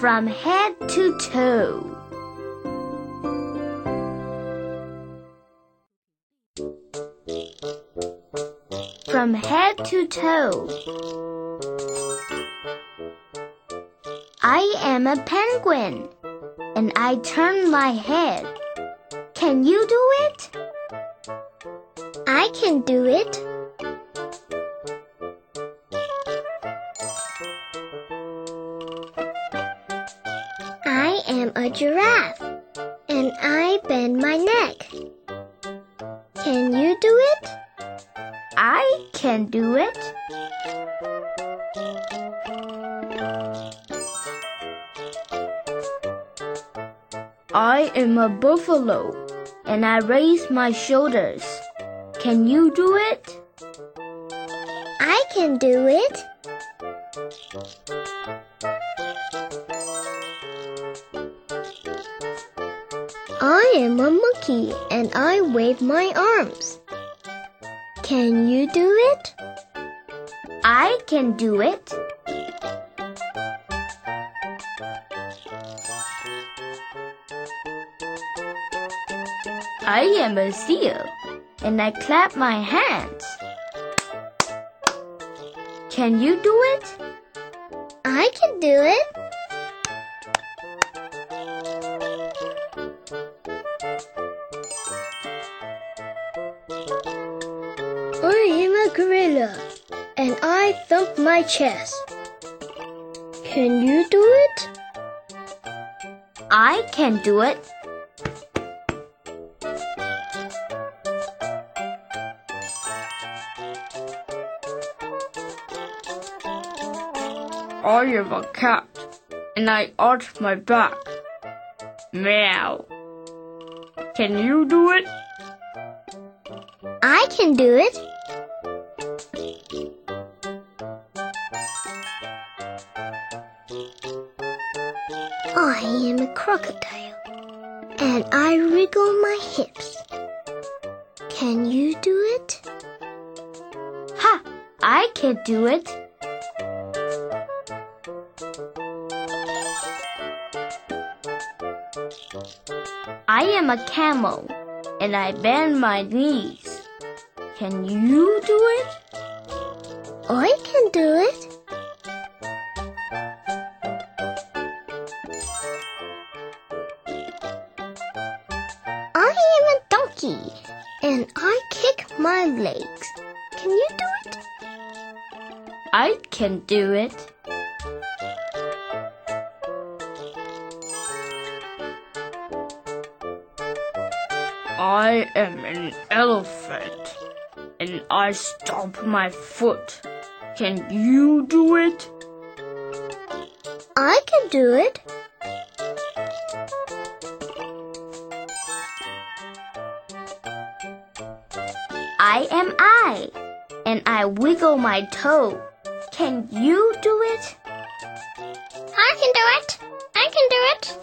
from head to toe. From head to toe. I am a penguin, and I turn my head. Can you do it? I can do it. A giraffe, and I bend my neck. Can you do it? I can do it. I am a buffalo, and I raise my shoulders. Can you do it? I can do it. I am a monkey and I wave my arms. Can you do it? I can do it. I am a seal, and I clap my hands. Can you do it? I can do it. I am a gorilla and I thump my chest. Can you do it? I can do it. I am a cat, and I arch my back. Meow. Can you do it? I can do it. I am a crocodile and I wriggle my hips. Can you do it? Ha! I can do it. I am a camel, and I bend my knees. Can you do it? I can do it. And I kick my legs. Can you do it? I can do it. I am an elephant and I stomp my foot. Can you do it? I can do it. I am I and I wiggle my toe. Can you do it? I can do it. I can do it.